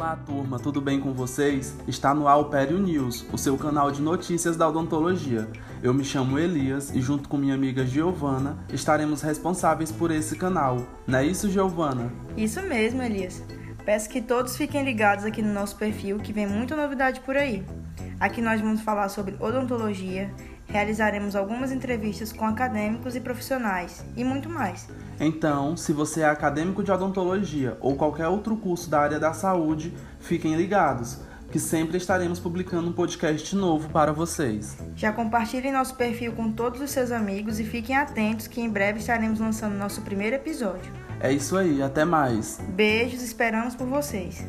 Olá, turma, tudo bem com vocês? Está no ar o Pério News, o seu canal de notícias da odontologia. Eu me chamo Elias e, junto com minha amiga Giovana, estaremos responsáveis por esse canal. Não é isso, Giovana? Isso mesmo, Elias. Peço que todos fiquem ligados aqui no nosso perfil, que vem muita novidade por aí. Aqui nós vamos falar sobre odontologia, realizaremos algumas entrevistas com acadêmicos e profissionais e muito mais. Então, se você é acadêmico de odontologia ou qualquer outro curso da área da saúde, fiquem ligados, que sempre estaremos publicando um podcast novo para vocês. Já compartilhem nosso perfil com todos os seus amigos e fiquem atentos que em breve estaremos lançando nosso primeiro episódio. É isso aí, até mais. Beijos, esperamos por vocês.